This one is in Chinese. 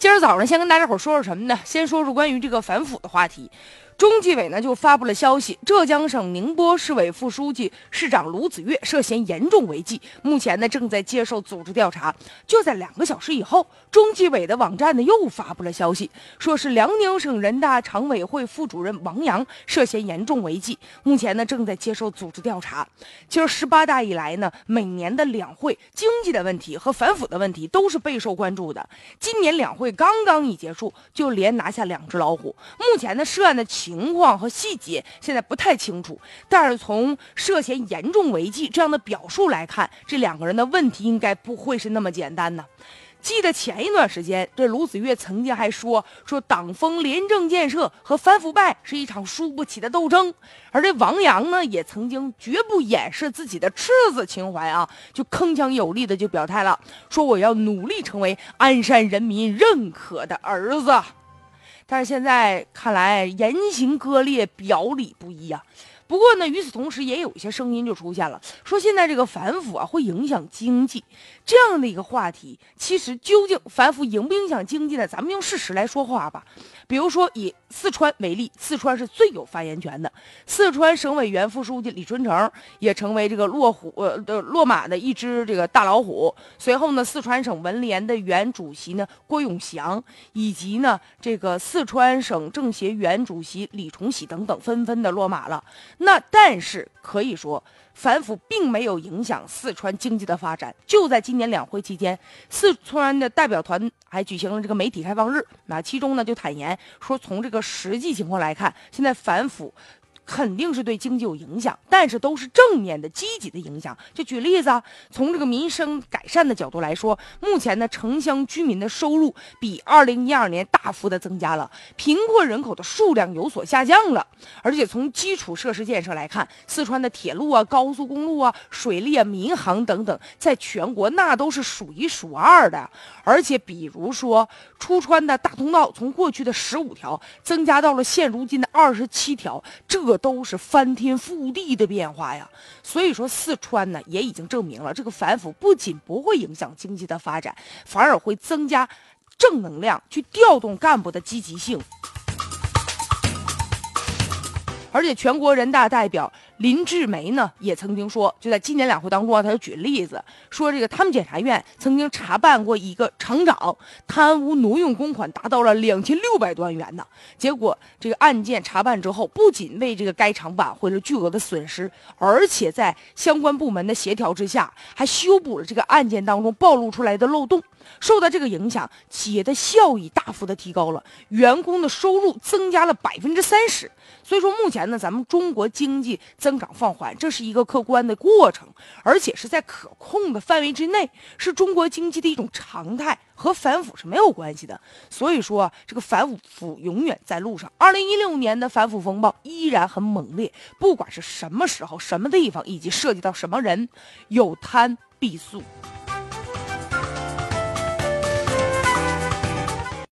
今儿早上先跟大家伙说说什么呢？先说说关于这个反腐的话题。中纪委呢就发布了消息，浙江省宁波市委副书记、市长卢子越涉嫌严重违纪，目前呢正在接受组织调查。就在两个小时以后，中纪委的网站呢又发布了消息，说是辽宁省人大常委会副主任王阳涉嫌严重违纪，目前呢正在接受组织调查。其实十八大以来呢，每年的两会经济的问题和反腐的问题都是备受关注的。今年两会刚刚一结束，就连拿下两只老虎。目前呢涉案的起情况和细节现在不太清楚，但是从涉嫌严重违纪这样的表述来看，这两个人的问题应该不会是那么简单呢。记得前一段时间，这卢子越曾经还说说党风廉政建设和反腐败是一场输不起的斗争，而这王阳呢，也曾经绝不掩饰自己的赤子情怀啊，就铿锵有力的就表态了，说我要努力成为鞍山人民认可的儿子。但是现在看来言行割裂，表里不一啊。不过呢，与此同时，也有一些声音就出现了，说现在这个反腐啊会影响经济这样的一个话题。其实究竟反腐影不影响经济呢？咱们用事实来说话吧。比如说以四川为例，四川是最有发言权的。四川省委原副书记李春城也成为这个落虎呃的落马的一只这个大老虎。随后呢，四川省文联的原主席呢郭永祥，以及呢这个四川省政协原主席李崇禧等等纷纷的落马了。那但是可以说。反腐并没有影响四川经济的发展。就在今年两会期间，四川的代表团还举行了这个媒体开放日。那其中呢，就坦言说，从这个实际情况来看，现在反腐。肯定是对经济有影响，但是都是正面的、积极的影响。就举例子啊，从这个民生改善的角度来说，目前呢，城乡居民的收入比二零一二年大幅的增加了，贫困人口的数量有所下降了。而且从基础设施建设来看，四川的铁路啊、高速公路啊、水利啊、民航等等，在全国那都是数一数二的。而且比如说出川的大通道，从过去的十五条增加到了现如今的二十七条，这。这都是翻天覆地的变化呀，所以说四川呢也已经证明了，这个反腐不仅不会影响经济的发展，反而会增加正能量，去调动干部的积极性。而且全国人大代表林志梅呢，也曾经说，就在今年两会当中啊，他就举例子说，这个他们检察院曾经查办过一个厂长贪污挪用公款达到了两千六百多万元呢。结果这个案件查办之后，不仅为这个该厂挽回了巨额的损失，而且在相关部门的协调之下，还修补了这个案件当中暴露出来的漏洞。受到这个影响，企业的效益大幅的提高了，员工的收入增加了百分之三十。所以说，目前呢，咱们中国经济增长放缓，这是一个客观的过程，而且是在可控的范围之内，是中国经济的一种常态，和反腐是没有关系的。所以说，这个反腐永远在路上。二零一六年的反腐风暴依然很猛烈，不管是什么时候、什么地方，以及涉及到什么人，有贪必肃。